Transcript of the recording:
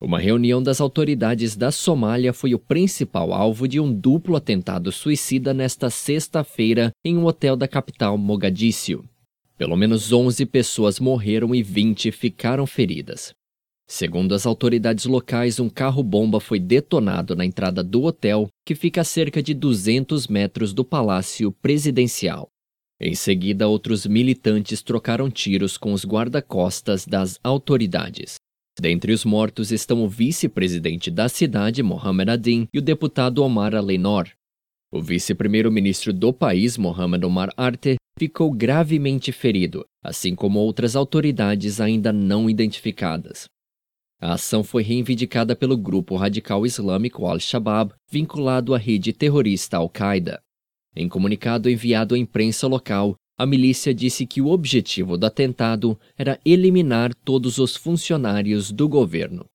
Uma reunião das autoridades da Somália foi o principal alvo de um duplo atentado suicida nesta sexta-feira em um hotel da capital Mogadíscio. Pelo menos 11 pessoas morreram e 20 ficaram feridas. Segundo as autoridades locais, um carro-bomba foi detonado na entrada do hotel, que fica a cerca de 200 metros do palácio presidencial. Em seguida, outros militantes trocaram tiros com os guarda-costas das autoridades. Dentre os mortos estão o vice-presidente da cidade, Mohamed Adin, e o deputado Omar Alenor. O vice-primeiro-ministro do país, Mohamed Omar Arte, ficou gravemente ferido, assim como outras autoridades ainda não identificadas. A ação foi reivindicada pelo grupo radical islâmico Al-Shabaab, vinculado à rede terrorista Al-Qaeda. Em comunicado enviado à imprensa local, a milícia disse que o objetivo do atentado era eliminar todos os funcionários do governo.